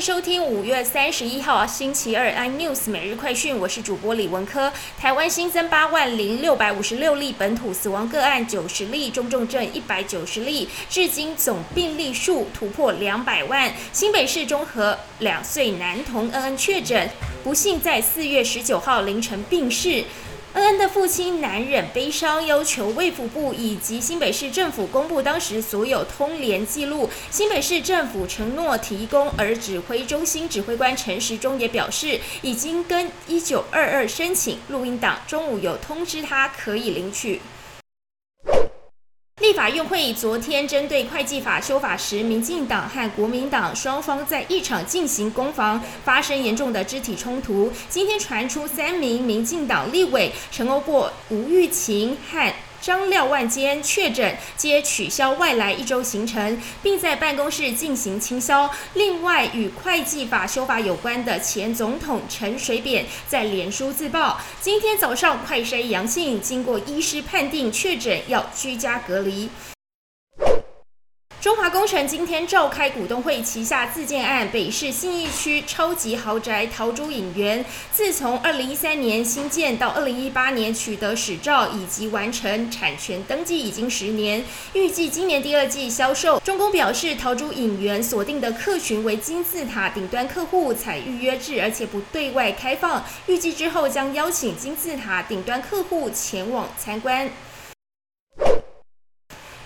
收听五月三十一号星期二 iNews 每日快讯，我是主播李文科。台湾新增八万零六百五十六例本土死亡个案，九十例中重症一百九十例，至今总病例数突破两百万。新北市中和两岁男童恩恩确诊，不幸在四月十九号凌晨病逝。恩恩的父亲难忍悲伤，要求卫福部以及新北市政府公布当时所有通联记录。新北市政府承诺提供，而指挥中心指挥官陈时中也表示，已经跟一九二二申请录音档，中午有通知他可以领取。立法院会议昨天针对会计法修法时，民进党和国民党双方在一场进行攻防，发生严重的肢体冲突。今天传出三名民进党立委陈欧过、吴玉琴和。张廖万坚确诊，皆取消外来一周行程，并在办公室进行清消。另外，与会计法修法有关的前总统陈水扁在脸书自曝，今天早上快筛阳性，经过医师判定确诊，要居家隔离。中华工程今天召开股东会，旗下自建案北市信义区超级豪宅桃珠影园，自从二零一三年新建到二零一八年取得始照以及完成产权登记，已经十年，预计今年第二季销售。中公表示，桃珠影园锁定的客群为金字塔顶端客户，采预约制，而且不对外开放，预计之后将邀请金字塔顶端客户前往参观。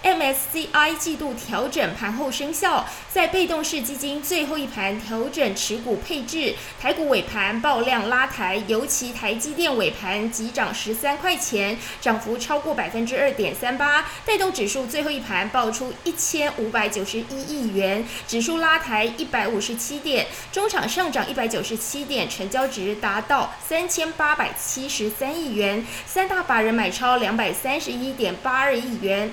MSCI 季度调整盘后生效，在被动式基金最后一盘调整持股配置，台股尾盘爆量拉抬，尤其台积电尾盘急涨十三块钱，涨幅超过百分之二点三八，带动指数最后一盘爆出一千五百九十一亿元，指数拉抬一百五十七点，中场上涨一百九十七点，成交值达到三千八百七十三亿元，三大法人买超两百三十一点八二亿元。